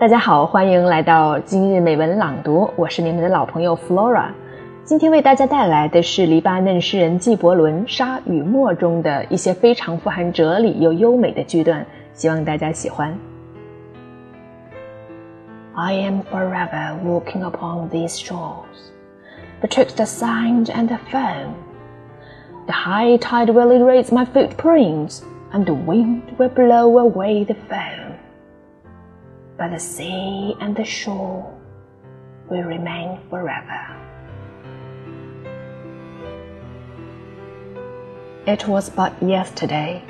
大家好，欢迎来到今日美文朗读，我是你们的老朋友 Flora。今天为大家带来的是黎巴嫩诗人纪伯伦《沙与沫》中的一些非常富含哲理又优美的句段，希望大家喜欢。I am forever walking upon these shores, betwixt the sand and the foam. The high tide will erase my footprints, and the wind will blow away the foam. But the sea and the shore will remain forever. It was but yesterday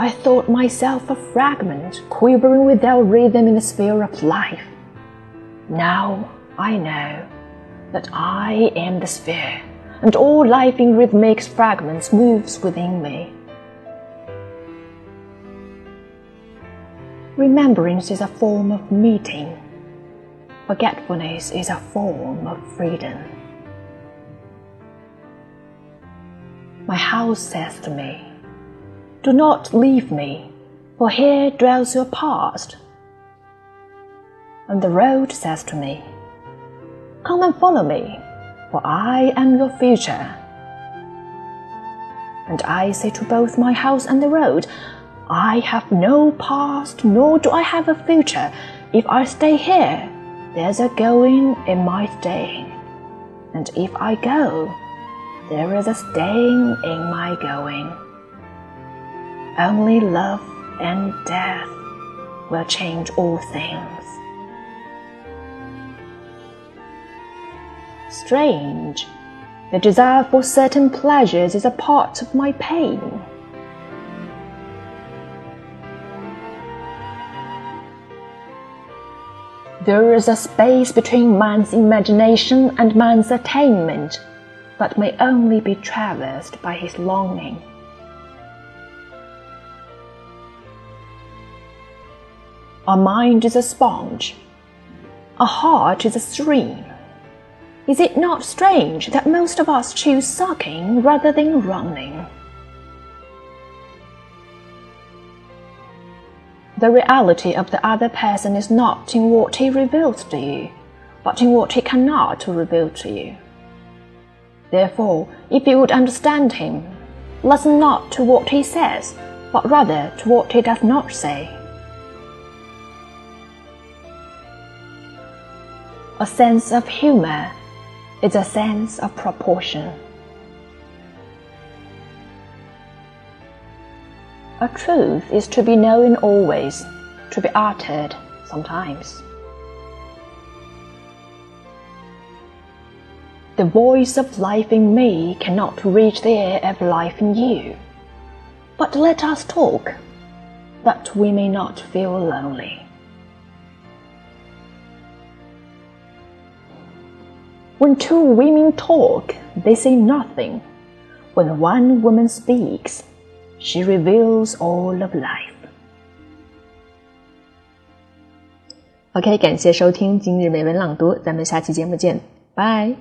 I thought myself a fragment quivering without rhythm in the sphere of life. Now I know that I am the sphere, and all life in rhythmic fragments moves within me. Remembrance is a form of meeting. Forgetfulness is a form of freedom. My house says to me, Do not leave me, for here dwells your past and the road says to me, Come and follow me, for I am your future. And I say to both my house and the road, I have no past, nor do I have a future. If I stay here, there's a going in my staying. And if I go, there is a staying in my going. Only love and death will change all things. Strange. The desire for certain pleasures is a part of my pain. There is a space between man's imagination and man's attainment, that may only be traversed by his longing. A mind is a sponge, a heart is a stream. Is it not strange that most of us choose sucking rather than running? The reality of the other person is not in what he reveals to you, but in what he cannot reveal to you. Therefore, if you would understand him, listen not to what he says, but rather to what he does not say. A sense of humor is a sense of proportion. A truth is to be known always, to be uttered sometimes. The voice of life in me cannot reach the air of life in you. But let us talk, that we may not feel lonely. When two women talk, they say nothing. When one woman speaks, she reveals all of life. OK，感谢收听今日美文朗读，咱们下期节目见，拜。